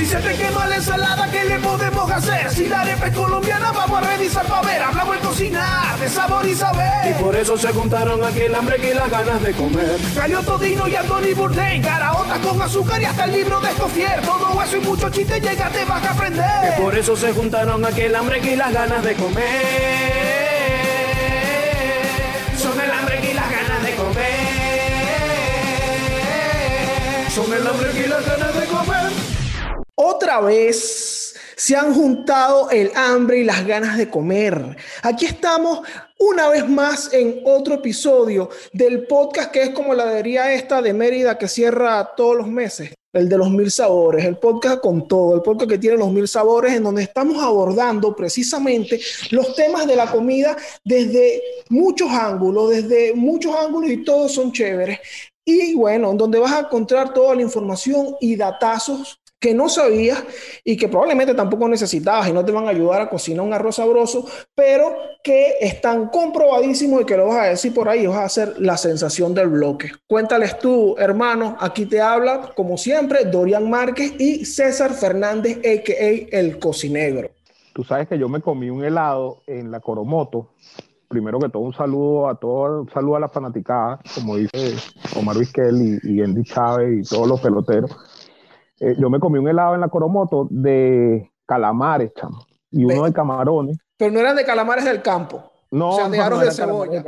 Si se te quema la ensalada, ¿qué le podemos hacer? Si la arepa es colombiana, vamos a revisar para ver. Hablamos de cocinar, de sabor y saber. Y por eso se juntaron aquí el hambre y las ganas de comer. Cayó Todino y Anthony Bourdain, caraotas con azúcar y hasta el libro de Escofier. Todo eso y mucho chiste llega, te vas a aprender. Y por eso se juntaron aquí el hambre y las ganas de comer. Son el hambre y las ganas de comer. Son el hambre y las ganas de comer. Otra vez se han juntado el hambre y las ganas de comer. Aquí estamos una vez más en otro episodio del podcast que es como la debería esta de Mérida que cierra todos los meses. El de los mil sabores, el podcast con todo, el podcast que tiene los mil sabores, en donde estamos abordando precisamente los temas de la comida desde muchos ángulos, desde muchos ángulos y todos son chéveres. Y bueno, donde vas a encontrar toda la información y datazos que no sabías y que probablemente tampoco necesitabas y no te van a ayudar a cocinar un arroz sabroso, pero que están comprobadísimos y que lo vas a decir por ahí, vas a hacer la sensación del bloque. Cuéntales tú, hermano, aquí te habla, como siempre, Dorian Márquez y César Fernández, a.k.a. El Cocinegro. Tú sabes que yo me comí un helado en la Coromoto. Primero que todo, un saludo a todo, un saludo a la fanaticada, como dice Omar Vizquel y Andy Chávez y todos los peloteros eh, yo me comí un helado en la Coromoto de calamares, chamo, y uno de camarones. Pero no eran de calamares del campo. No, o sea, de no, aros no de cebolla.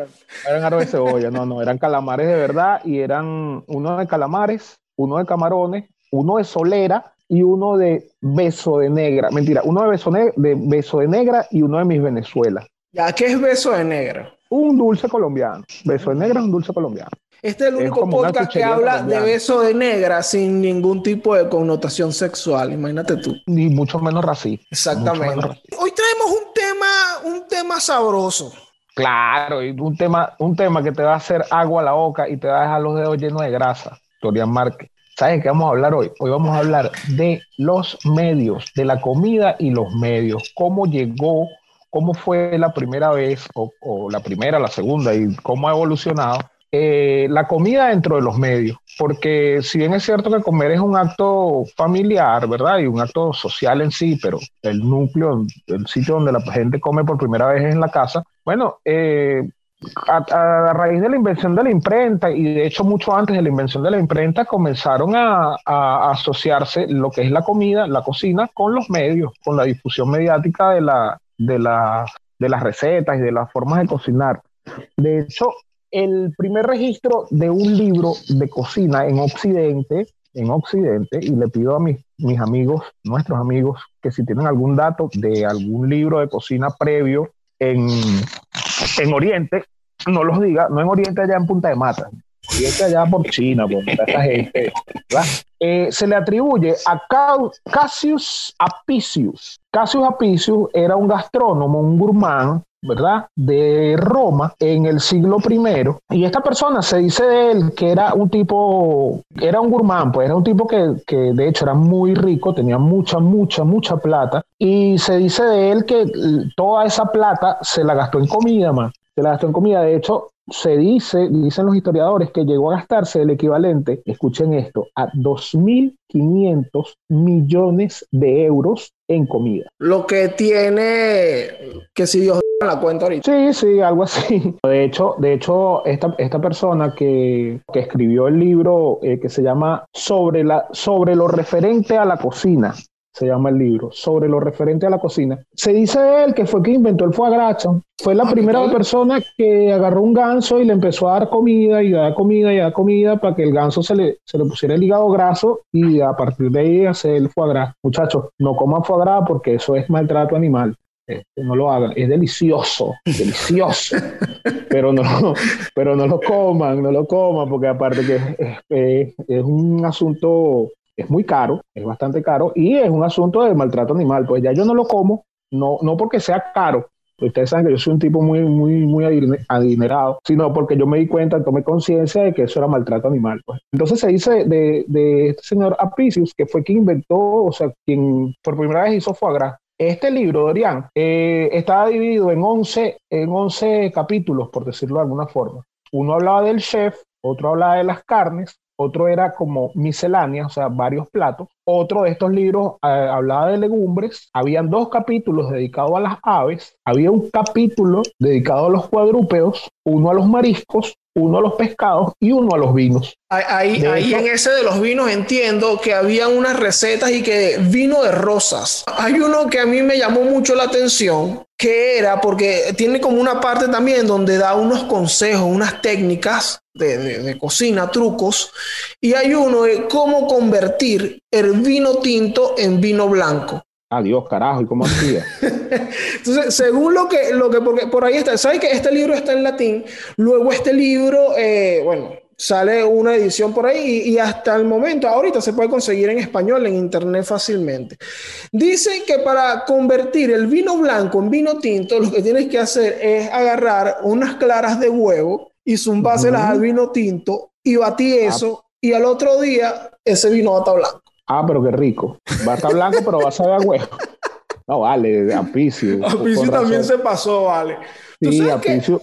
eran aros de cebolla, no, no, eran calamares de verdad y eran uno de calamares, uno de camarones, uno de solera y uno de beso de negra. Mentira, uno de beso, de beso de negra y uno de mis Venezuela. Ya, ¿qué es beso de negro? Un dulce colombiano. Beso de negra es un dulce colombiano. Este es el único podcast que habla de beso de negra sin ningún tipo de connotación sexual. Imagínate tú. Ni mucho menos racista. Exactamente. menos racista. Hoy traemos un tema, un tema sabroso. Claro, y un tema, un tema que te va a hacer agua a la boca y te va a dejar los dedos llenos de grasa. Dorian Márquez. ¿Sabes de qué vamos a hablar hoy? Hoy vamos a hablar de los medios, de la comida y los medios. Cómo llegó, cómo fue la primera vez, o, o la primera, la segunda, y cómo ha evolucionado eh, la comida dentro de los medios. Porque si bien es cierto que comer es un acto familiar, ¿verdad? Y un acto social en sí, pero el núcleo, el sitio donde la gente come por primera vez es en la casa. Bueno, eh, a, raíz de la invención de la imprenta y de hecho mucho antes de la invención de la imprenta comenzaron a, a asociarse lo que es la comida, la cocina con los medios, con la difusión mediática de, la, de, la, de las recetas y de las formas de cocinar. De hecho, el primer registro de un libro de cocina en Occidente, en Occidente, y le pido a mis, amigos, nuestros amigos, que si tienen algún dato de algún libro de cocina previo en, en Oriente, no los diga, no en Oriente allá en Punta de Mata, Oriente allá por China, por esta gente. Eh, se le atribuye a Ca- Cassius Apicius. Cassius Apicius era un gastrónomo, un gourmand, ¿verdad? De Roma en el siglo I. Y esta persona se dice de él que era un tipo, era un gourmand, pues era un tipo que, que de hecho era muy rico, tenía mucha, mucha, mucha plata. Y se dice de él que toda esa plata se la gastó en comida, man. Se la gastó en comida. De hecho, se dice, dicen los historiadores, que llegó a gastarse el equivalente, escuchen esto, a 2.500 millones de euros en comida. Lo que tiene que si Dios la cuenta ahorita. Sí, sí, algo así. De hecho, de hecho esta, esta persona que, que escribió el libro eh, que se llama sobre, la, sobre lo referente a la cocina, se llama el libro, sobre lo referente a la cocina. Se dice él que fue quien inventó el foie gras. Fue la Ah, primera persona que agarró un ganso y le empezó a dar comida y a dar comida y a dar comida para que el ganso se le, se le pusiera el hígado graso y a partir de ahí hacer el foie gras. Muchachos, no coman foie gras porque eso es maltrato animal. Este, no lo hagan, es delicioso, delicioso, pero no, pero no lo coman, no lo coman, porque aparte que es, un asunto, es muy caro, es bastante caro, y es un asunto de maltrato animal, pues ya yo no lo como, no, no porque sea caro, ustedes saben que yo soy un tipo muy, muy, muy adine- adinerado, sino porque yo me di cuenta, tomé conciencia de que eso era maltrato animal. Pues. Entonces se dice de, de este señor Apicius, que fue quien inventó, o sea, quien por primera vez hizo foie gras. Este libro, Dorian, eh, estaba dividido en 11, en 11 capítulos, por decirlo de alguna forma. Uno hablaba del chef, otro hablaba de las carnes, otro era como miscelánea, o sea, varios platos. Otro de estos libros eh, hablaba de legumbres, habían dos capítulos dedicados a las aves, había un capítulo dedicado a los cuadrúpedos, uno a los mariscos, uno a los pescados y uno a los vinos. Ahí, ahí en ese de los vinos entiendo que había unas recetas y que vino de rosas. Hay uno que a mí me llamó mucho la atención, que era porque tiene como una parte también donde da unos consejos, unas técnicas de, cocina, trucos, y hay uno de cómo convertir el vino tinto en vino blanco. Adiós, carajo, ¿y cómo hacía? Entonces, según lo que, lo que porque por ahí está, ¿sabes que este libro está en latín? Luego este libro, eh, bueno, sale una edición por ahí y, hasta el momento, ahorita se puede conseguir en español en internet fácilmente. Dice que para convertir el vino blanco en vino tinto, lo que tienes que hacer es agarrar unas claras de huevo y zumbárselas al vino tinto y batí ah. eso y al otro día ese vino va a estar blanco. Ah, pero qué rico. Va a estar blanco, pero va a saber a huevo. No, vale, Apicio. Apicio también se pasó, vale. Sí, Apicio,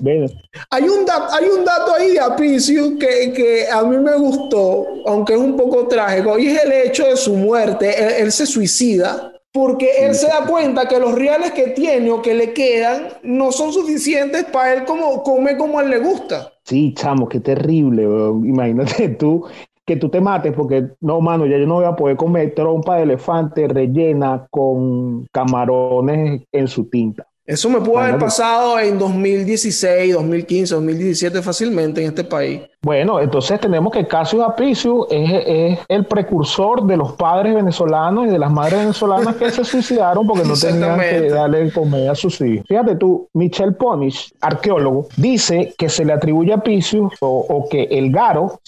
hay un, hay un dato ahí de Apicio que, que, a mí me gustó, aunque es un poco trágico, y es el hecho de su muerte. Él, se suicida porque él se da cuenta que los reales que tiene o que le quedan no son suficientes para él como comer como a él le gusta. Sí, chamo, qué terrible. Imagínate tú que tú te mates porque no, mano, ya yo no voy a poder comer trompa de elefante rellena con camarones en su tinta. Eso me pudo haber pasado en 2016, 2015, 2017 fácilmente en este país. Bueno, entonces tenemos que Casio Apicius es, el precursor de los padres venezolanos y de las madres venezolanas que se suicidaron porque no tenían que darle comer a sus hijos. Fíjate tú, Michel Ponish, arqueólogo, dice que se le atribuye a Apicius o, que el garo,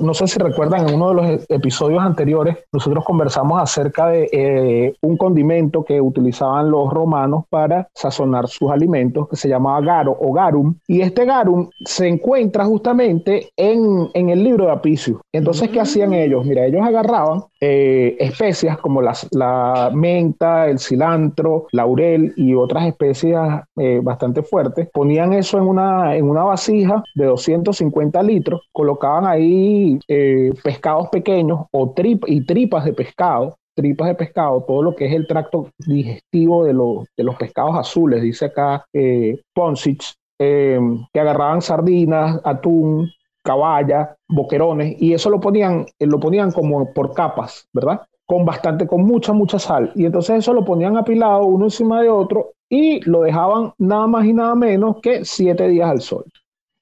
no sé si recuerdan en uno de los episodios anteriores, nosotros conversamos acerca de eh, un condimento que utilizaban los romanos para sazonar sus alimentos que se llamaba garo o garum y este garum se encuentra justamente en, el libro de Apicius. Entonces, ¿qué hacían mm. ellos? Mira, ellos agarraban eh, especias como la menta, el cilantro, laurel y otras especias eh, bastante fuertes, ponían eso en una, en una vasija de 250 litros, colocaban ahí eh, pescados pequeños o trip, y tripas de pescado tripas de pescado, todo lo que es el tracto digestivo de, de los pescados azules, dice acá eh, Ponsich, que agarraban sardinas, atún, caballa, boquerones, y eso lo ponían, eh, lo ponían como por capas, ¿verdad? Con bastante, con mucha, mucha sal. Y entonces eso lo ponían apilado uno encima de otro y lo dejaban nada más y nada menos que siete días al sol.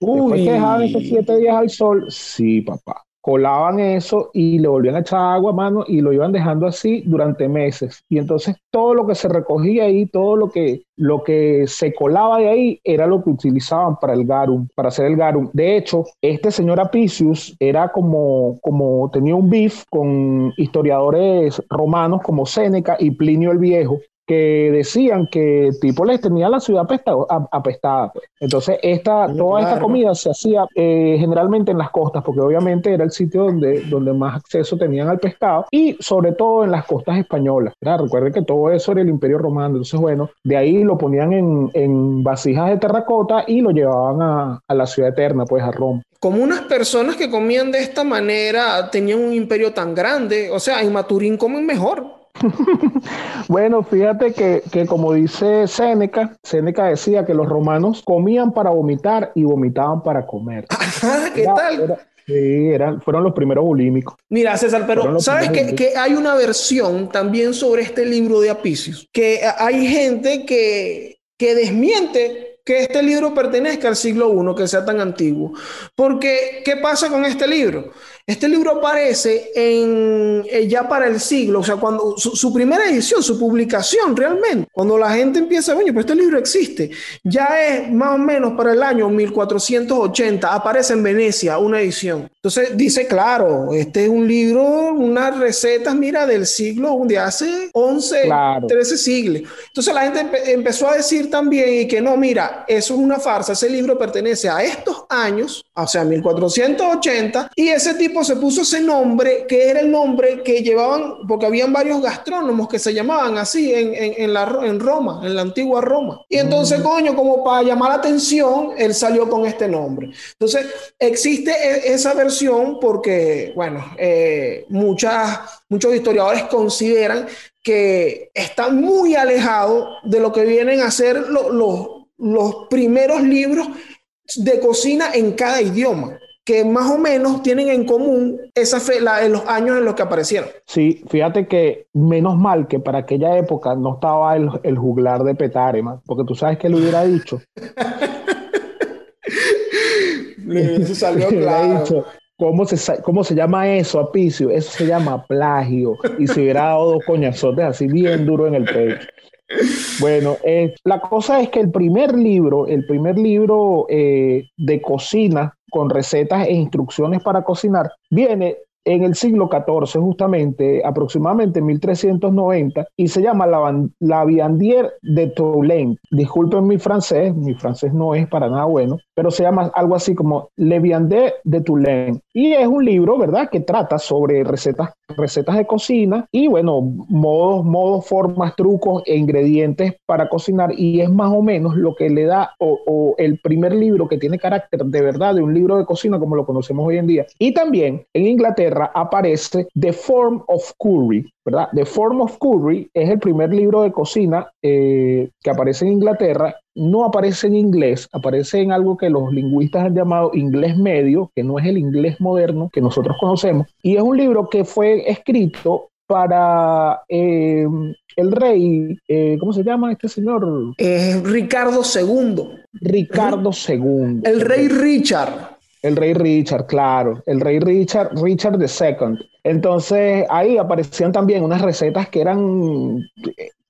Uy. Después que dejaban esos siete días al sol, sí, papá colaban eso y le volvían a echar agua a mano y lo iban dejando así durante meses. Y entonces todo lo que se recogía ahí, todo lo que, lo que se colaba de ahí era lo que utilizaban para el garum, para hacer el garum. De hecho, este señor Apicius era como, como tenía un beef con historiadores romanos como Séneca y Plinio el Viejo, que decían que tipo les tenía la ciudad apestada. Pues. Entonces, esta, toda esta comida se hacía eh, generalmente en las costas, porque obviamente era el sitio donde, donde más acceso tenían al pescado y sobre todo en las costas españolas. Recuerden que todo eso era el imperio romano. Entonces, bueno, de ahí lo ponían en, en vasijas de terracota y lo llevaban a, a la ciudad eterna, pues a Roma como unas personas que comían de esta manera tenían un imperio tan grande, o sea, en Maturín comen mejor. bueno, fíjate que, como dice Séneca, Séneca decía que los romanos comían para vomitar y vomitaban para comer. ¿Qué tal? sí, eran, fueron los primeros bulímicos. Mira, César, pero ¿sabes que, que, hay una versión también sobre este libro de Apicius? Que hay gente que, que desmiente que este libro pertenezca al siglo I, que sea tan antiguo. Porque, ¿qué pasa con este libro? Este libro aparece en, eh, ya para el siglo, o sea, cuando su, primera edición, su publicación realmente, cuando la gente empieza, bueno, pues este libro existe, ya es más o menos para el año 1480, aparece en Venecia una edición. Entonces dice, claro, este es un libro, unas recetas, mira, del siglo, de hace 11, 13 siglos. Entonces la gente empezó a decir también y que no, mira, eso es una farsa, ese libro pertenece a estos años, o sea, 1480, y ese tipo tipo se puso ese nombre, que era el nombre que llevaban, porque habían varios gastrónomos que se llamaban así en, en, la, en Roma, en la antigua Roma. Y entonces, mm. coño, como para llamar la atención, él salió con este nombre. Entonces, existe e, esa versión porque, bueno, eh, muchas, muchos historiadores consideran que está muy alejado de lo que vienen a ser los primeros libros de cocina en cada idioma que más o menos tienen en común esa fe, la, en los años en los que aparecieron. Sí, fíjate que menos mal que para aquella época no estaba el, el juglar de Petare, porque tú sabes que lo hubiera dicho. Salió claro. ¿Cómo se, ¿Cómo se llama eso, Apicio? Eso se llama plagio. Y se hubiera dado dos coñazotes así bien duro en el pecho. Bueno, eh, la cosa es que el primer libro, el primer libro eh, de cocina con recetas e instrucciones para cocinar, viene en el siglo XIV, justamente, aproximadamente 1390, y se llama La, la Viandier de Toulaine. Disculpen mi francés, mi francés no es para nada bueno, pero se llama algo así como Le Viandier de Toulaine. Y es un libro, ¿verdad?, que trata sobre recetas, recetas de cocina y, bueno, modos, modos, formas, trucos e ingredientes para cocinar. Y es más o menos lo que le da, o, o el primer libro que tiene carácter de verdad de un libro de cocina como lo conocemos hoy en día. Y también en Inglaterra, aparece The Form of Curry, ¿verdad? The Form of Curry es el primer libro de cocina eh, que aparece en Inglaterra. No aparece en inglés, aparece en algo que los lingüistas han llamado inglés medio, que no es el inglés moderno que nosotros conocemos. Y es un libro que fue escrito para eh, el rey, eh, ¿cómo se llama este señor? Ricardo II. Ricardo II. El rey Richard. El rey Richard, claro, el rey Richard, Richard II. Entonces ahí aparecían también unas recetas que eran,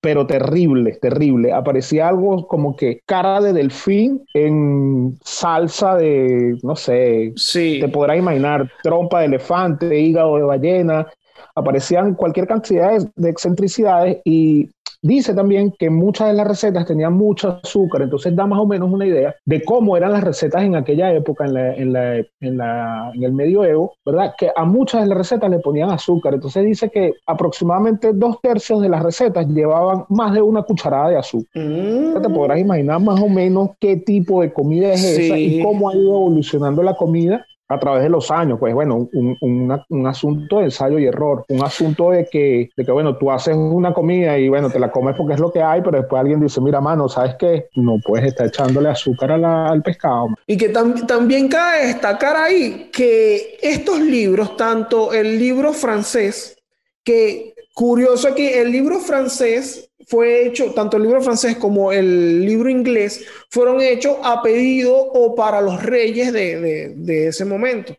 pero terribles, terribles. Aparecía algo como que cara de delfín en salsa de, no sé, sí. te podrás imaginar, trompa de elefante, hígado de ballena. Aparecían cualquier cantidad de excentricidades y Dice también que muchas de las recetas tenían mucho azúcar, entonces da más o menos una idea de cómo eran las recetas en aquella época, en, la, en, la, en, la, en el medioevo, ¿verdad? Que a muchas de las recetas le ponían azúcar, entonces dice que aproximadamente dos tercios de las recetas llevaban más de una cucharada de azúcar. Mm. Te podrás imaginar más o menos qué tipo de comida es esa y cómo ha ido evolucionando la comida a través de los años, pues bueno, un, un, asunto de ensayo y error, un asunto de que, de que, bueno, tú haces una comida y bueno, te la comes porque es lo que hay, pero después alguien dice, mira, mano, ¿sabes qué? No puedes estar echándole azúcar al pescado. Y que también cabe destacar ahí que estos libros, tanto el libro francés, que curioso aquí, el libro francés fue hecho, tanto el libro francés como el libro inglés, fueron hechos a pedido o para los reyes de, ese momento.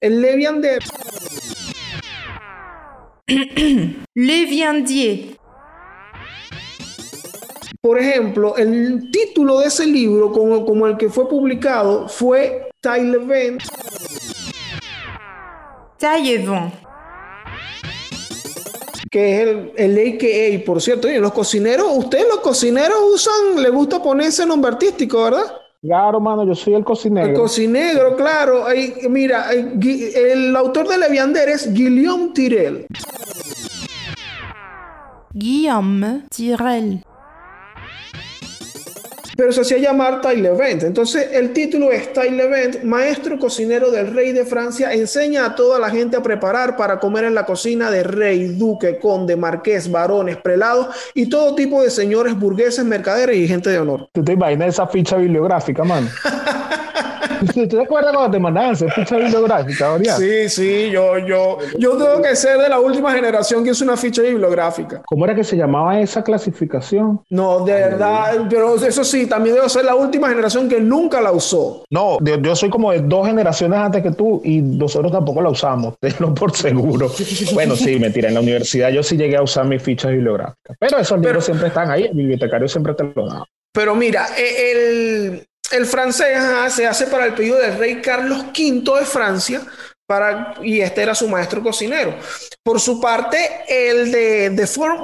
El Leviandier. Leviandier. Por ejemplo, el título de ese libro, como, como el que fue publicado, fue Taillevent. Taillevent que es el, el AKA, por cierto. Y los cocineros, ustedes los cocineros usan, les gusta ponerse nombre artístico, ¿verdad? Claro, mano, yo soy el cocinero. El cocinero, claro. mira, el, autor de Leviander es Guillaume Tirel. Guillaume Tirel pero se hacía llamar Taillevent. Entonces el título es Taillevent, maestro cocinero del rey de Francia, enseña a toda la gente a preparar para comer en la cocina de rey, duque, conde, marqués, varones, prelados y todo tipo de señores burgueses, mercaderes y gente de honor. ¿Tú te imaginas esa ficha bibliográfica, man? ¿Tú te acuerdas cuando te mandaban esa ficha bibliográfica, Sí, sí, yo, yo, yo tengo que ser de la última generación que hizo una ficha bibliográfica. ¿Cómo era que se llamaba esa clasificación? No, de verdad, pero eso sí, también debo ser la última generación que nunca la usó. No, yo, soy como de dos generaciones antes que tú y nosotros tampoco la usamos, tenlo por seguro. bueno, sí, mentira, en la universidad yo sí llegué a usar mis fichas bibliográficas, pero esos libros siempre están ahí, el bibliotecario siempre te lo da. Pero mira, e, el, el francés se hace para el pedido del rey Carlos V de Francia, para, y este era su maestro cocinero. Por su parte, el de The Form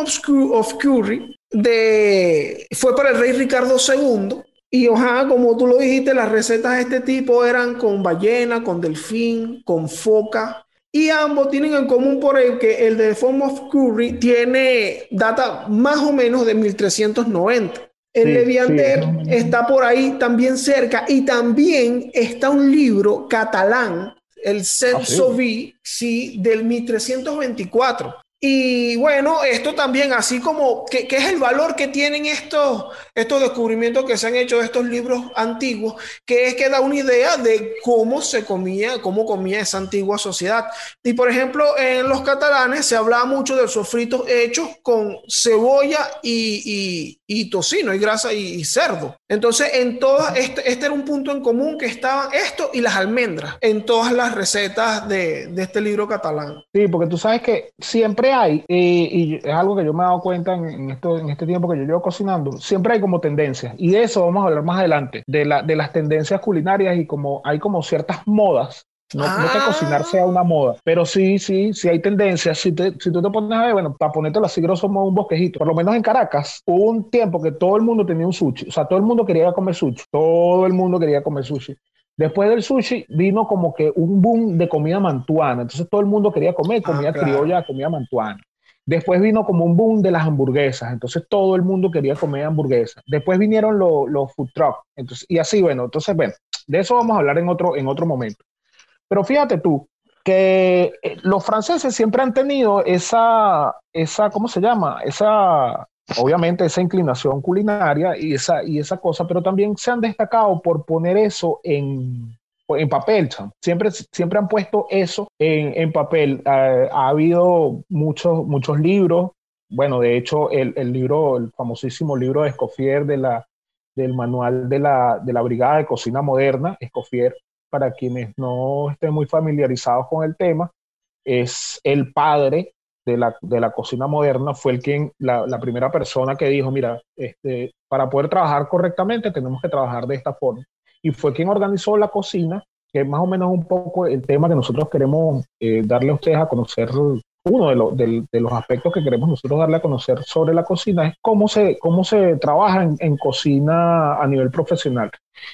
of, Curry de, fue para el rey Ricardo II. Y ojalá, como tú lo dijiste, las recetas de este tipo eran con ballena, con delfín, con foca, y ambos tienen en común por el que el de Form of Curry tiene data más o menos de 1390. El Leviander está por ahí también cerca y también está un libro catalán, el Censo ah, sí, del 1324. Y bueno, esto también, así como, ¿qué, es el valor que tienen estos, estos descubrimientos que se han hecho de estos libros antiguos? Que es que da una idea de cómo se comía, cómo comía esa antigua sociedad. Y por ejemplo, en los catalanes se hablaba mucho de sofritos hechos con cebolla y, y, tocino, y grasa y, cerdo. Entonces, en todas, este, este, era un punto en común que estaban esto y las almendras en todas las recetas de, de este libro catalán. Sí, porque tú sabes que siempre hay, y, es algo que yo me he dado cuenta en, esto, en este tiempo que yo llevo cocinando, siempre hay como tendencias, y de eso vamos a hablar más adelante, de, la, de las tendencias culinarias y como hay como ciertas modas no, no, que cocinar sea una moda, pero sí, sí, sí hay tendencias. Si, si tú te pones a ver, bueno, para ponértelo así grosso modo un bosquejito, por lo menos en Caracas, hubo un tiempo que todo el mundo tenía un sushi, o sea, todo el mundo quería comer sushi, todo el mundo quería comer sushi. Después del sushi vino como que un boom de comida mantuana. Entonces todo el mundo quería comer ah, comida criolla, comida mantuana. Después vino como un boom de las hamburguesas. Entonces todo el mundo quería comer hamburguesas. Después vinieron los food trucks. Entonces, y así, bueno, entonces, bueno, de eso vamos a hablar en otro, en otro momento. Pero fíjate tú, que eh, los franceses siempre han tenido esa, esa, ¿cómo se llama? Esa obviamente esa inclinación culinaria y esa, y esa cosa, pero también se han destacado por poner eso en, en papel, siempre, siempre han puesto eso en, en papel. ha habido muchos, muchos libros, bueno, de hecho el, el, libro, el famosísimo libro de Escoffier de la, del manual de la, de la Brigada de Cocina Moderna, Escoffier, para quienes no estén muy familiarizados con el tema, es el padre de la, de la cocina moderna fue el quien, la, la, primera persona que dijo, mira, este, para poder trabajar correctamente tenemos que trabajar de esta forma. Y fue quien organizó la cocina, que es más o menos un poco el tema que nosotros queremos eh, darle a ustedes a conocer uno de, de, los aspectos que queremos nosotros darle a conocer sobre la cocina es cómo se, cómo se trabaja en, en cocina a nivel profesional.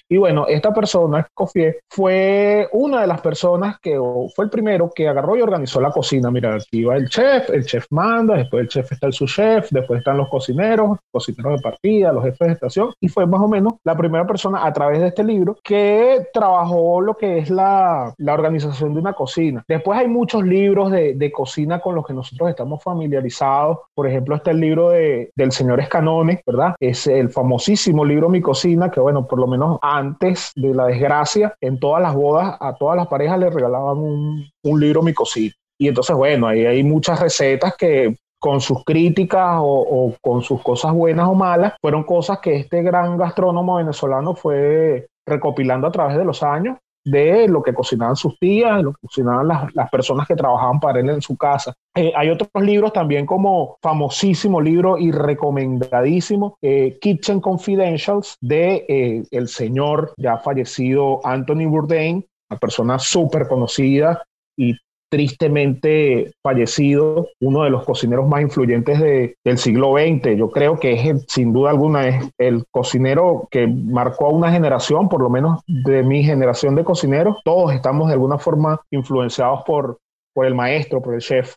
Y bueno, esta persona, Escoffier, fue una de las personas que fue el primero que agarró y organizó la cocina. Mira, aquí va el chef, el chef manda, después el chef está el subchef, después están los cocineros, cocineros de partida, los jefes de estación, y fue más o menos la primera persona a través de este libro que trabajó lo que es la, la organización de una cocina. Después hay muchos libros de, de, cocina con los que nosotros estamos familiarizados. Por ejemplo, está el libro de, del señor Escanone, ¿verdad? Es el famosísimo libro Mi Cocina, que bueno, por lo menos antes de la desgracia, en todas las bodas, a todas las parejas le regalaban un, libro Mi Cocina. Y entonces, bueno, ahí hay muchas recetas que con sus críticas o, con sus cosas buenas o malas, fueron cosas que este gran gastrónomo venezolano fue recopilando a través de los años de lo que cocinaban sus tías, lo que cocinaban las, las personas que trabajaban para él en su casa. Eh, hay otros libros también como famosísimo libro y recomendadísimo, eh, Kitchen Confidentials, de eh, el señor ya fallecido Anthony Bourdain, una persona súper conocida y tristemente fallecido, uno de los cocineros más influyentes del siglo XX. Yo creo que es, sin duda alguna, es el cocinero que marcó a una generación, por lo menos de mi generación de cocineros. Todos estamos de alguna forma influenciados por, por el maestro, por el chef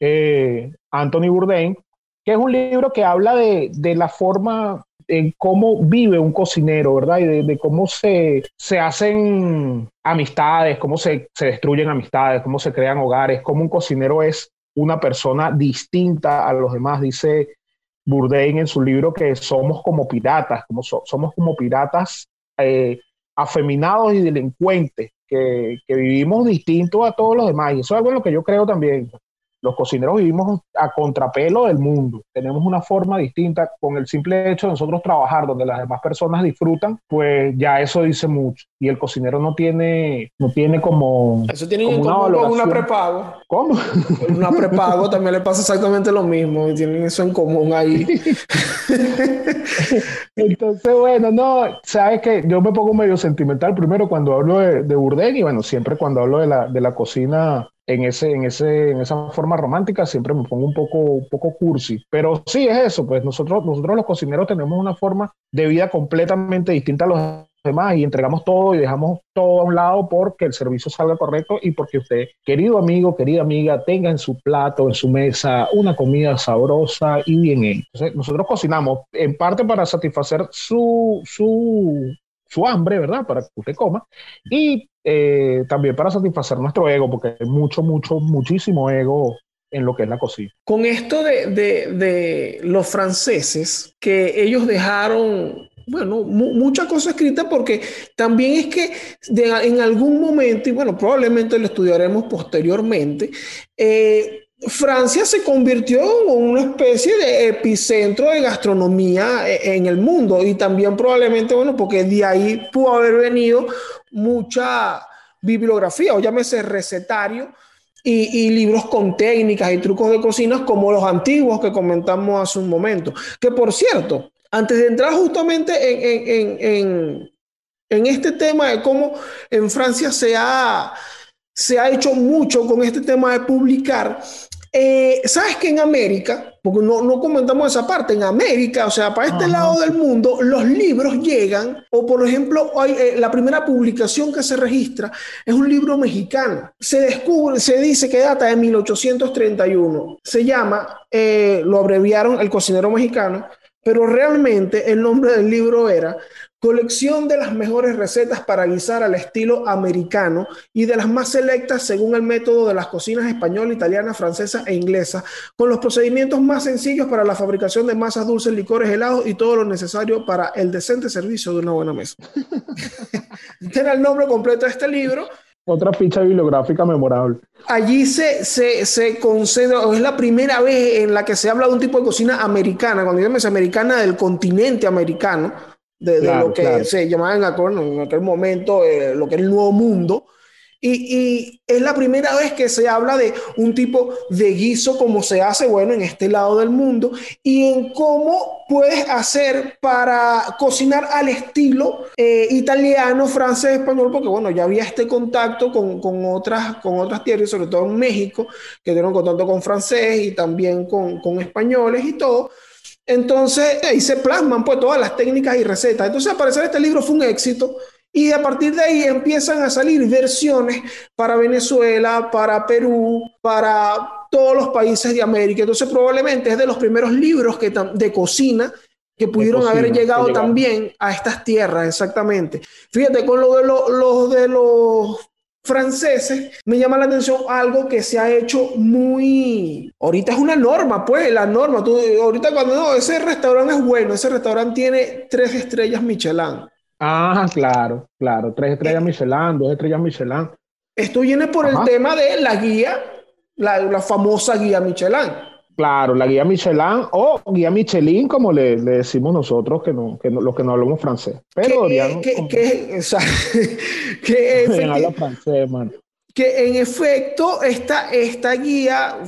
eh, Anthony Bourdain, que es un libro que habla de, de la forma en cómo vive un cocinero, ¿verdad? Y de, cómo se, se, hacen amistades, cómo se, se, destruyen amistades, cómo se crean hogares, cómo un cocinero es una persona distinta a los demás. Dice Bourdain en su libro que somos como piratas, como somos como piratas eh, afeminados y delincuentes, que, que, vivimos distinto a todos los demás. Y eso es algo en lo que yo creo también los cocineros vivimos a contrapelo del mundo. Tenemos una forma distinta. Con el simple hecho de nosotros trabajar donde las demás personas disfrutan, pues ya eso dice mucho. Y el cocinero no tiene, no tiene como. Eso tiene una, con una prepago. ¿Cómo? Una prepago también le pasa exactamente lo mismo. Y tienen eso en común ahí. Entonces, bueno, no, sabes que yo me pongo medio sentimental primero cuando hablo de, de y bueno, siempre cuando hablo de la, de la cocina en, ese, en, ese, en esa forma romántica siempre me pongo un poco, poco cursi. Pero sí es eso, pues nosotros, nosotros los cocineros tenemos una forma de vida completamente distinta a los demás y entregamos todo y dejamos todo a un lado porque el servicio salga correcto y porque usted, querido amigo, querida amiga, tenga en su plato, en su mesa, una comida sabrosa y bien hecha. Nosotros cocinamos en parte para satisfacer su, su, su hambre, ¿verdad? Para que usted coma. Y eh, también para satisfacer nuestro ego, porque hay mucho, mucho, muchísimo ego en lo que es la cocina. Con esto de, de, de los franceses, que ellos dejaron bueno, mucha cosa escrita porque también es que en algún momento, y bueno, probablemente lo estudiaremos posteriormente, eh, Francia se convirtió en una especie de epicentro de gastronomía eh, en el mundo y también probablemente, bueno, porque de ahí pudo haber venido mucha bibliografía o llámese recetario y, libros con técnicas y trucos de cocina como los antiguos que comentamos hace un momento. Que por cierto, antes de entrar justamente en, este tema de cómo en Francia se ha, se ha hecho mucho con este tema de publicar, eh, ¿Sabes que en América, porque no, no, comentamos esa parte, en América, o sea, para este lado del mundo, los libros llegan, o por ejemplo, hay, eh, la primera publicación que se registra es un libro mexicano. Se descubre, se dice que data de 1831. Se llama, eh, lo abreviaron El cocinero mexicano, pero realmente el nombre del libro era Colección de las mejores recetas para guisar al estilo americano y de las más selectas según el método de las cocinas española, italiana, francesa e inglesa, con los procedimientos más sencillos para la fabricación de masas dulces, licores, helados y todo lo necesario para el decente servicio de una buena mesa. este era el nombre completo de este libro otra ficha bibliográfica memorable. Allí se, se, se concede, es la primera vez en la que se habla de un tipo de cocina americana, cuando yo americana del continente americano, de, lo que se llamaba en aquel, en aquel momento eh, lo que era el nuevo mundo, y, es la primera vez que se habla de un tipo de guiso como se hace, bueno, en este lado del mundo, y en cómo puedes hacer para cocinar al estilo eh, italiano, francés, español, porque bueno, ya había este contacto con, otras, con otras tierras, sobre todo en México, que tuvieron contacto con francés y también con, con españoles y todo. Entonces, ahí se plasman pues todas las técnicas y recetas. Entonces, al parecer este libro fue un éxito y a partir de ahí empiezan a salir versiones para Venezuela, para Perú, para todos los países de América. Entonces probablemente es de los primeros libros que, de cocina que pudieron haber llegado también a estas tierras, exactamente. Fíjate, con lo de, los de los franceses, me llama la atención algo que se ha hecho muy... Ahorita es una norma, pues, la norma. Tú, ahorita cuando no, ese restaurante es bueno, ese restaurante tiene tres estrellas Michelin. Ah, claro, claro. Tres estrellas eh, Michelin, dos estrellas Michelin. Esto viene por el tema de la guía, la, famosa guía Michelin. Claro, la guía Michelin o guía Michelin, como le, decimos nosotros, que no, que los que no hablamos francés. Pero, que, que, francés, que en efecto esta, esta guía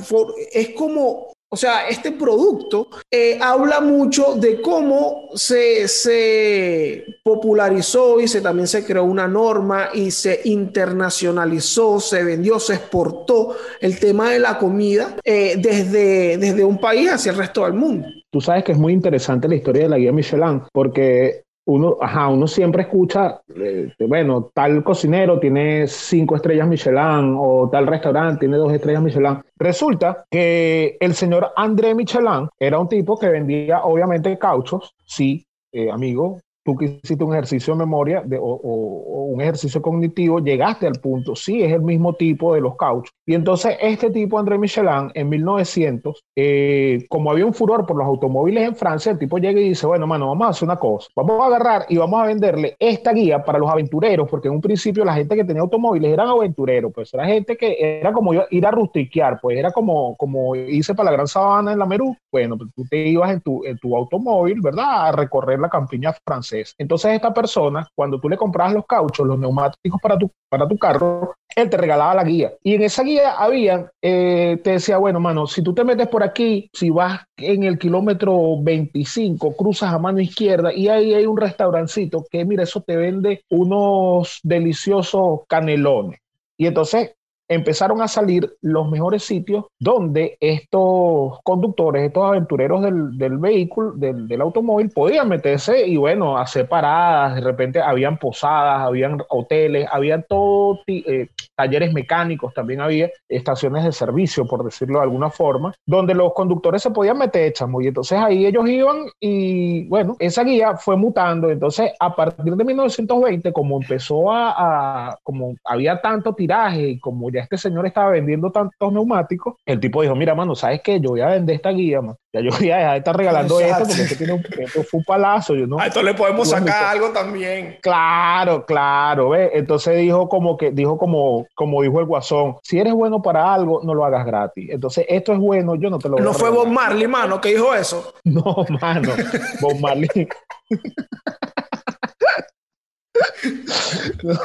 es como o sea, este producto eh, habla mucho de cómo se, se, popularizó y se, también se creó una norma y se internacionalizó, se vendió, se exportó el tema de la comida eh, desde, desde un país hacia el resto del mundo. Tú sabes que es muy interesante la historia de la guía Michelin porque uno, ajá, uno siempre escucha, eh, bueno, tal cocinero tiene cinco estrellas Michelin o tal restaurante tiene dos estrellas Michelin. Resulta que el señor André Michelin era un tipo que vendía obviamente cauchos, sí, eh, amigo, tú que hiciste un ejercicio de memoria o, un ejercicio cognitivo, llegaste al punto, sí, es el mismo tipo de los cauchos. Y entonces este tipo, André Michelin, en 1900, eh, como había un furor por los automóviles en Francia, el tipo llega y dice, bueno, mano, vamos a hacer una cosa, vamos a agarrar y vamos a venderle esta guía para los aventureros, porque en un principio la gente que tenía automóviles eran aventureros, pues era gente que era como ir a rustiquear, pues era como, como irse para la Gran Sabana en la Merú. Bueno, pues tú te ibas en tu, en tu automóvil, ¿verdad? A recorrer la campiña francesa entonces esta persona, cuando tú le comprabas los cauchos, los neumáticos para tu, para tu carro, él te regalaba la guía. Y en esa guía había, eh, te decía, bueno, mano, si tú te metes por aquí, si vas en el kilómetro 25, cruzas a mano izquierda y ahí hay un restaurancito que, mira, eso te vende unos deliciosos canelones. Y entonces empezaron a salir los mejores sitios donde estos conductores, estos aventureros del, del vehículo, del, del, automóvil, podían meterse y bueno, hacer paradas, de repente habían posadas, habían hoteles, habían todo, eh, talleres mecánicos, también había estaciones de servicio, por decirlo de alguna forma, donde los conductores se podían meter, chamo, y entonces ahí ellos iban y bueno, esa guía fue mutando, entonces a partir de 1920, como empezó a, a como había tanto tiraje y como ya este señor estaba vendiendo tantos neumáticos, el tipo dijo, mira, mano, ¿sabes qué? Yo voy a vender esta guía, man. Ya yo voy a dejar de estar regalando esto porque este tiene un, esto fue un palazo. Yo, ¿no? A esto le podemos sacar algo también. Claro, claro, ¿ves? Entonces dijo como que, dijo como, como dijo el guasón, si eres bueno para algo, no lo hagas gratis. Entonces, esto es bueno, yo no te lo voy No fue Bob Marley, mano, que dijo eso. No, mano, Bob Marley. no.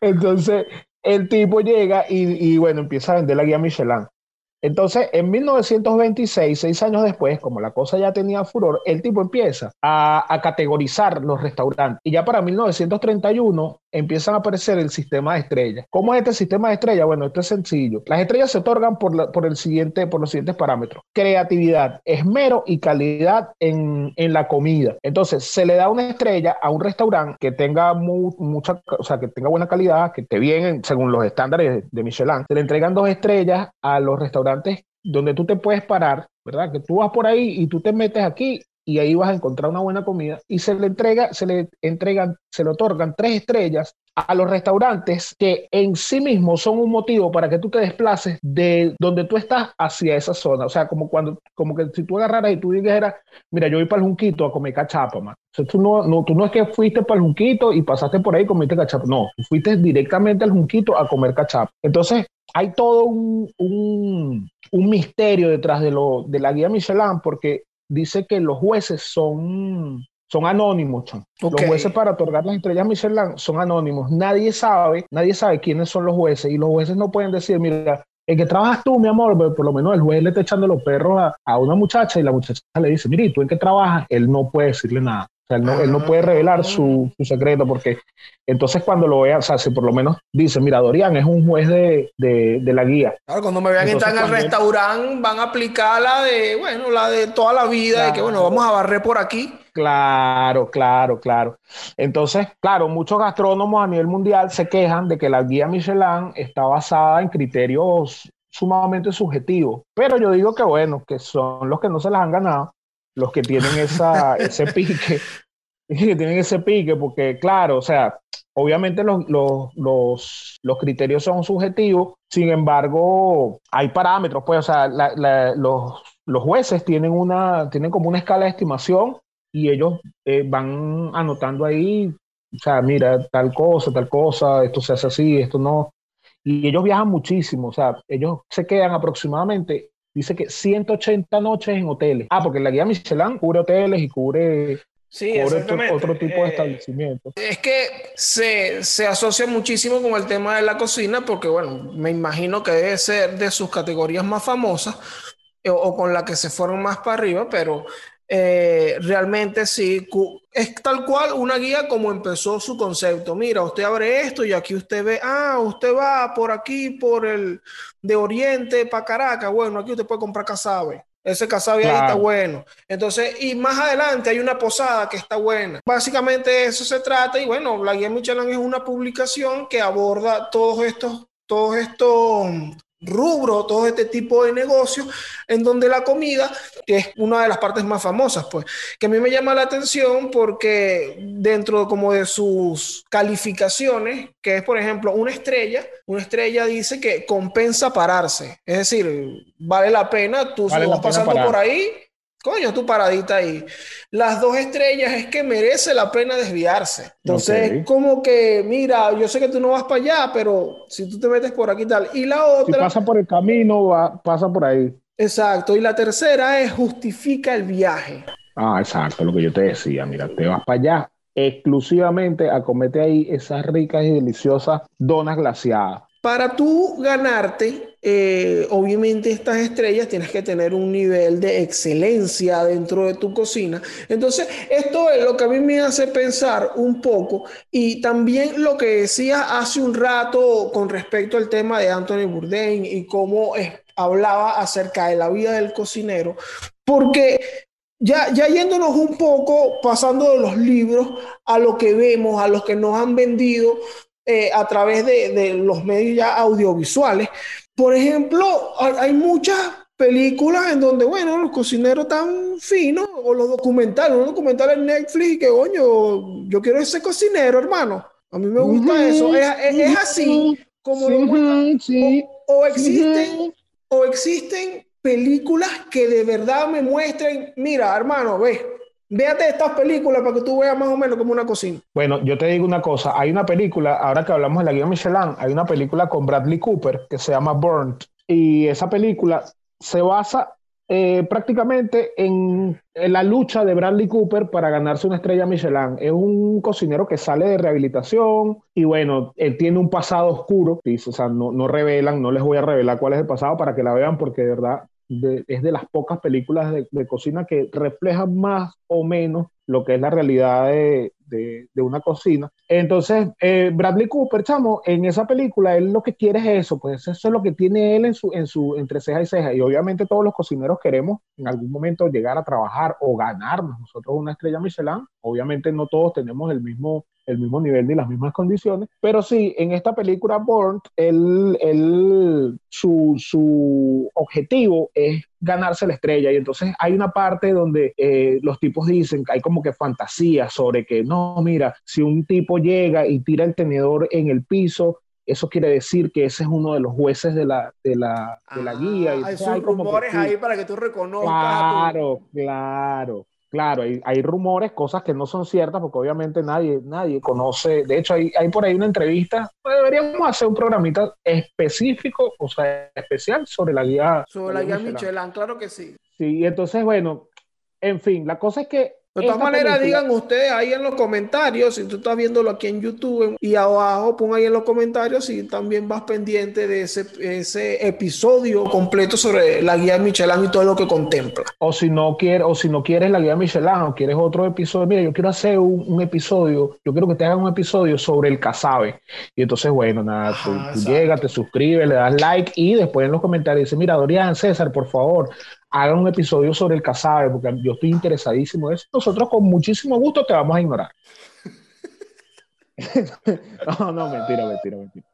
Entonces, el tipo llega y, y, bueno, empieza a vender la guía Michelin. Entonces, en 1926, seis años después, como la cosa ya tenía furor, el tipo empieza a, categorizar los restaurantes. Y ya para 1931 empiezan a aparecer el sistema de estrellas. ¿Cómo es este sistema de estrellas? Bueno, esto es sencillo. Las estrellas se otorgan por, el siguiente, por los siguientes parámetros. Creatividad, esmero y calidad en, la comida. Entonces, se le da una estrella a un restaurante que tenga mu, mucha, o sea, que tenga buena calidad, que esté bien según los estándares de, de Michelin. Se le entregan dos estrellas a los restaurantes donde tú te puedes parar, ¿verdad? Que tú vas por ahí y tú te metes aquí y ahí vas a encontrar una buena comida y se le entrega, se le entregan, se le otorgan tres estrellas a los restaurantes que en sí mismos son un motivo para que tú te desplaces de donde tú estás hacia esa zona. O sea, como cuando, como que si tú agarraras y tú dijeras, mira, yo voy para el Junquito a comer cachapa, man. O sea, tú no, no, tú no es que fuiste para el Junquito y pasaste por ahí y comiste cachapa. No, tú fuiste directamente al Junquito a comer cachapa. Entonces, hay todo un, un, un misterio detrás de, lo, de la guía Michelin porque dice que los jueces son, son anónimos. Okay. Los jueces para otorgar las estrellas Michelin son anónimos. Nadie sabe, nadie sabe quiénes son los jueces y los jueces no pueden decir, mira, el que trabajas tú, mi amor, pero por lo menos el juez le está echando los perros a, a una muchacha y la muchacha le dice, mire, ¿tú en qué trabajas? Él no puede decirle nada. Sea, él no, él no puede revelar su, su, secreto porque entonces cuando lo vean, o sea, si por lo menos dice, mira, Dorian es un juez de, de, de la guía. Claro, cuando me vean entrar en el restaurante van a aplicar la de, bueno, la de toda la vida, claro. de que, bueno, vamos a barrer por aquí. Claro, claro, claro. Entonces, claro, muchos gastrónomos a nivel mundial se quejan de que la guía Michelin está basada en criterios sumamente subjetivos, pero yo digo que bueno, que son los que no se las han ganado los que tienen esa, ese pique, que tienen ese pique, porque claro, o sea, obviamente los, los, los, los criterios son subjetivos, sin embargo, hay parámetros, pues, o sea, la, la, los, los jueces tienen, una, tienen como una escala de estimación y ellos eh, van anotando ahí, o sea, mira, tal cosa, tal cosa, esto se hace así, esto no. Y ellos viajan muchísimo, o sea, ellos se quedan aproximadamente dice que 180 noches en hoteles. Ah, porque la guía Michelin cubre hoteles y cubre, sí, cubre otro, otro, tipo de eh, establecimientos. Es que se, se, asocia muchísimo con el tema de la cocina, porque, bueno, me imagino que debe ser de sus categorías más famosas o, o con la que se fueron más para arriba, pero eh, realmente sí, es tal cual una guía como empezó su concepto. Mira, usted abre esto y aquí usted ve, ah, usted va por aquí, por el de Oriente para Caracas. Bueno, aquí usted puede comprar casabe. Ese casabe claro. ahí está bueno. Entonces, y más adelante hay una posada que está buena. Básicamente eso se trata y bueno, la guía Michelin es una publicación que aborda todos estos, todos estos rubro, todo este tipo de negocios, en donde la comida, que es una de las partes más famosas, pues, que a mí me llama la atención porque dentro como de sus calificaciones, que es por ejemplo una estrella, una estrella dice que compensa pararse, es decir, vale la pena, tú vale si vas pasando parar. por ahí, Coño, tu paradita ahí. Las dos estrellas es que merece la pena desviarse. Entonces, okay. como que, mira, yo sé que tú no vas para allá, pero si tú te metes por aquí tal. Y la otra. Si pasa por el camino, va, pasa por ahí. Exacto. Y la tercera es justifica el viaje. Ah, exacto, lo que yo te decía. Mira, te vas para allá exclusivamente a comerte ahí esas ricas y deliciosas donas glaciadas. Para tú ganarte eh, obviamente estas estrellas tienes que tener un nivel de excelencia dentro de tu cocina. Entonces, esto es lo que a mí me hace pensar un poco y también lo que decía hace un rato con respecto al tema de Anthony Bourdain y cómo hablaba acerca de la vida del cocinero, porque ya, ya yéndonos un poco, pasando de los libros a lo que vemos, a los que nos han vendido eh, a través de, de, los medios ya audiovisuales, por ejemplo, hay muchas películas en donde, bueno, los cocineros tan finos, o los documentales, un documental en Netflix que, coño, yo quiero ese cocinero, hermano. A mí me gusta eso. Es, así como o, existen, o existen películas que de verdad me muestren, mira, hermano, ve, Véate estas películas para que tú veas más o menos como una cocina. Bueno, yo te digo una cosa. Hay una película, ahora que hablamos de la guía Michelin, hay una película con Bradley Cooper que se llama Burnt. Y esa película se basa eh, prácticamente en, la lucha de Bradley Cooper para ganarse una estrella Michelin. Es un cocinero que sale de rehabilitación y bueno, él tiene un pasado oscuro. o sea, no, no revelan, no les voy a revelar cuál es el pasado para que la vean porque de verdad es de las pocas películas de, cocina que reflejan más o menos lo que es la realidad de, una cocina. Entonces, eh, Bradley Cooper, chamo, en esa película, él lo que quiere es eso, pues eso es lo que tiene él en su, en su, entre ceja y ceja. Y obviamente todos los cocineros queremos en algún momento llegar a trabajar o ganarnos nosotros una estrella Michelin. Obviamente no todos tenemos el mismo el mismo nivel ni las mismas condiciones, pero sí, en esta película Born, él, su, su, objetivo es ganarse la estrella y entonces hay una parte donde eh, los tipos dicen que hay como que fantasía sobre que no, mira, si un tipo llega y tira el tenedor en el piso, eso quiere decir que ese es uno de los jueces de la, de la, de la guía. Ah, hay sus rumores ahí para que tú reconozcas. Claro, claro. Claro, hay, rumores, cosas que no son ciertas, porque obviamente nadie, nadie conoce. De hecho, hay, hay por ahí una entrevista. Pues deberíamos hacer un programita específico, o sea, especial sobre la guía. Sobre la guía Michelin, claro que sí. Sí, entonces, bueno, en fin, la cosa es que de todas maneras, digan ustedes ahí en los comentarios, si tú estás viéndolo aquí en YouTube y abajo, pon ahí en los comentarios si también vas pendiente de ese, ese episodio completo sobre la guía Michelin y todo lo que contempla. O si no quieres, o si no quieres la guía Michelin o quieres otro episodio, mira, yo quiero hacer un, episodio, yo quiero que te hagan un episodio sobre el casabe. Y entonces, bueno, nada, tú, llegas, te suscribes, le das like y después en los comentarios dice, mira, Dorian, César, por favor, hagan un episodio sobre el casabe, porque yo estoy interesadísimo en eso. Nosotros con muchísimo gusto te vamos a ignorar. no, no, mentira, mentira, mentira.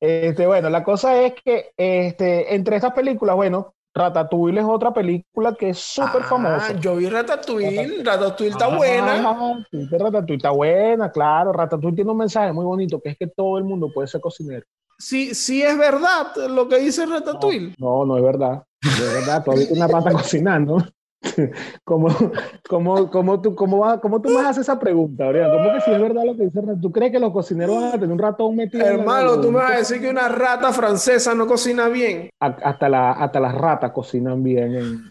Este, bueno, la cosa es que este, entre estas películas, bueno, Ratatouille es otra película que es súper ah, famosa. Yo vi Ratatouille, Ratatouille está buena. Ratatouille está buena, claro. Ratatouille tiene un mensaje muy bonito que es que todo el mundo puede ser cocinero. Sí, sí es verdad lo que dice Ratatouille. no, no es verdad. De verdad, todavía una rata cocinando. ¿Cómo, cómo, cómo, tú, cómo, va, ¿Cómo tú me haces esa pregunta, ¿Cómo que si es verdad lo que dice ¿Tú crees que los cocineros van a tener un ratón metido? Hermano, tú me vas a decir que una rata francesa no cocina bien. hasta, la, hasta las ratas cocinan bien.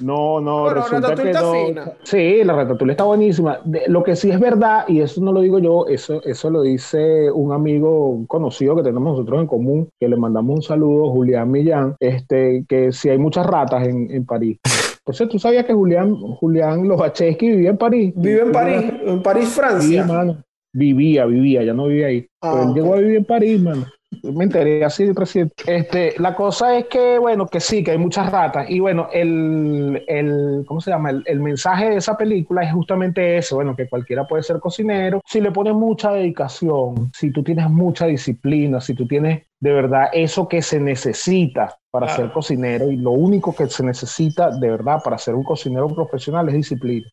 no, no, Pero resulta que no. Fina. Sí, la ratatouille está buenísima. lo que sí es verdad, y eso no lo digo yo, eso, eso lo dice un amigo conocido que tenemos nosotros en común, que le mandamos un saludo, Julián Millán, este, que si hay muchas ratas en, en París. Por cierto, ¿tú sabías que Julián, Julián Lobacheski vivía en París? Vive en París, en París, Francia. Sí, Vivía, vivía, ya no vivía ahí. Ah, Pero él llegó a vivir en París, mano. Me enteré así de reciente. Este, la cosa es que, bueno, que sí, que hay muchas ratas. Y bueno, el, el ¿cómo se llama? El, el, mensaje de esa película es justamente eso, bueno, que cualquiera puede ser cocinero si le pones mucha dedicación, si tú tienes mucha disciplina, si tú tienes de verdad eso que se necesita para ser cocinero y lo único que se necesita de verdad para ser un cocinero profesional es disciplina.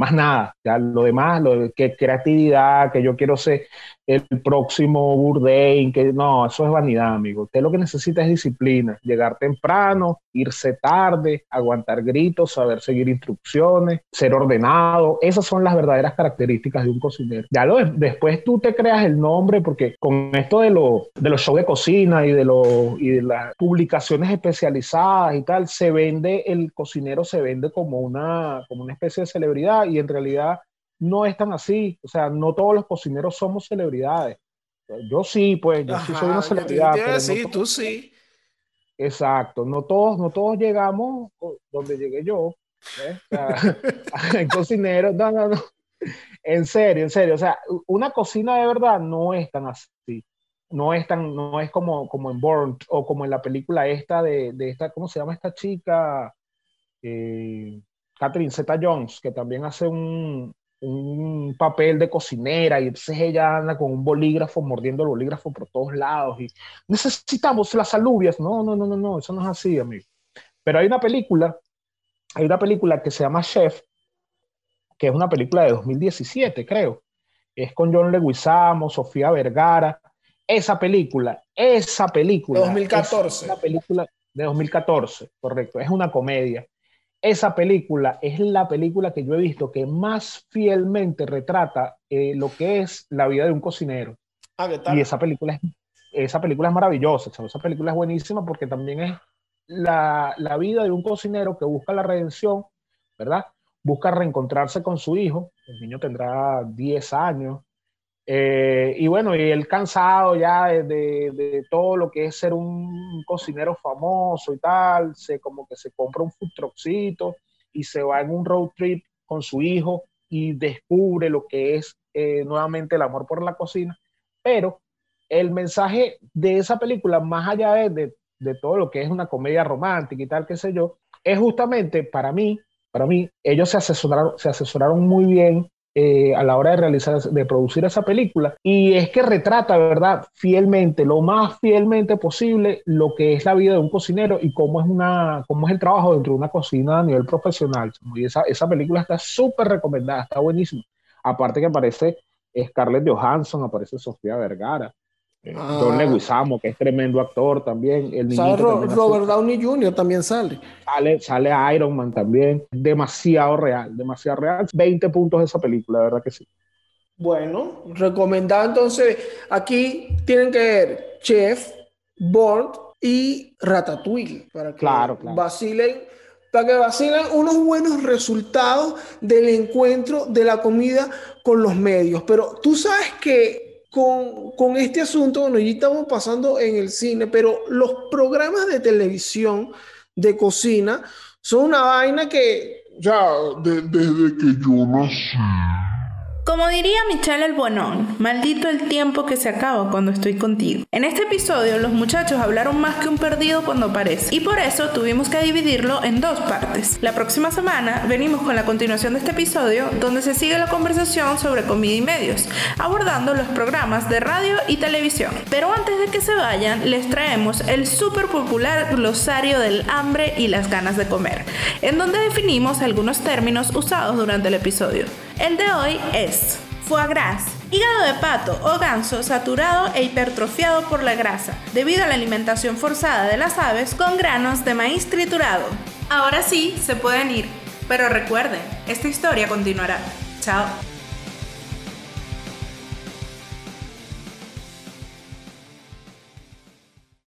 Más nada, ya lo demás, lo de que creatividad, que yo quiero ser el próximo Bourdain, que no, eso es vanidad, amigo. Usted lo que necesita es disciplina, llegar temprano, irse tarde, aguantar gritos, saber seguir instrucciones, ser ordenado. Esas son las verdaderas características de un cocinero. Ya lo, después tú te creas el nombre, porque con esto de, lo, de los shows de cocina y de, lo, y de las publicaciones especializadas y tal, se vende, el cocinero se vende como una, como una especie de celebridad y en realidad no es tan así. O sea, no todos los cocineros somos celebridades. Yo sí, pues, yo sí soy una celebridad. sí, tú sí. Exacto, no todos, no todos llegamos donde llegué yo, ¿eh? cocinero, no, no, no, en serio, en serio, o sea, una cocina de verdad no es tan así, no es tan, no es como, como en Born o como en la película esta de, de esta, ¿cómo se llama esta chica? Eh, Catherine Zeta Jones, que también hace un, un papel de cocinera y entonces ella anda con un bolígrafo mordiendo el bolígrafo por todos lados y necesitamos las alubias. No, no, no, no, no, eso no es así, amigo. Pero hay una película, hay una película que se llama Chef, que es una película de 2017, creo. Es con John Leguizamo, Sofía Vergara. Esa película, esa película. De 2014. la película de 2014, correcto. Es una comedia esa película es la película que yo he visto que más fielmente retrata eh, lo que es la vida de un cocinero. Ah. Y esa película es, esa película es maravillosa, esa película es buenísima porque también es la, la, vida de un cocinero que busca la redención, ¿verdad? Busca reencontrarse con su hijo, el niño tendrá 10 años, eh, y bueno, y él cansado ya de, de, todo lo que es ser un cocinero famoso y tal, se como que se compra un food truckcito y se va en un road trip con su hijo y descubre lo que es eh, nuevamente el amor por la cocina. Pero el mensaje de esa película, más allá de, de, todo lo que es una comedia romántica y tal, qué sé yo, es justamente para mí, para mí, ellos se asesoraron, se asesoraron muy bien eh, a la hora de realizar, de producir esa película. Y es que retrata, ¿verdad? Fielmente, lo más fielmente posible, lo que es la vida de un cocinero y cómo es, una, cómo es el trabajo dentro de una cocina a nivel profesional. Y esa, esa película está súper recomendada, está buenísima. Aparte que aparece Scarlett Johansson, aparece Sofía Vergara. Eh, ah. Don Leguizamo, que es tremendo actor también. El Robert Downey Jr. también sale. sale. Sale Iron Man también. Demasiado real, demasiado real. 20 puntos de esa película, la verdad que sí. Bueno, recomendado entonces. Aquí tienen que ver Chef, Board y Ratatouille. Para que claro, claro. vacilen para que vacilen unos buenos resultados del encuentro de la comida con los medios. Pero tú sabes que con, con, este asunto, bueno, ya estamos pasando en el cine, pero los programas de televisión de cocina son una vaina que ya desde que yo nací como diría Michelle el Buenón, maldito el tiempo que se acaba cuando estoy contigo. En este episodio los muchachos hablaron más que un perdido cuando aparece y por eso tuvimos que dividirlo en dos partes. La próxima semana venimos con la continuación de este episodio donde se sigue la conversación sobre comida y medios, abordando los programas de radio y televisión. Pero antes de que se vayan, les traemos el súper popular glosario del hambre y las ganas de comer, en donde definimos algunos términos usados durante el episodio. El de hoy es foie gras, hígado de pato o ganso saturado e hipertrofiado por la grasa, debido a la alimentación forzada de las aves con granos de maíz triturado. Ahora sí, se pueden ir, pero recuerden, esta historia continuará. Chao.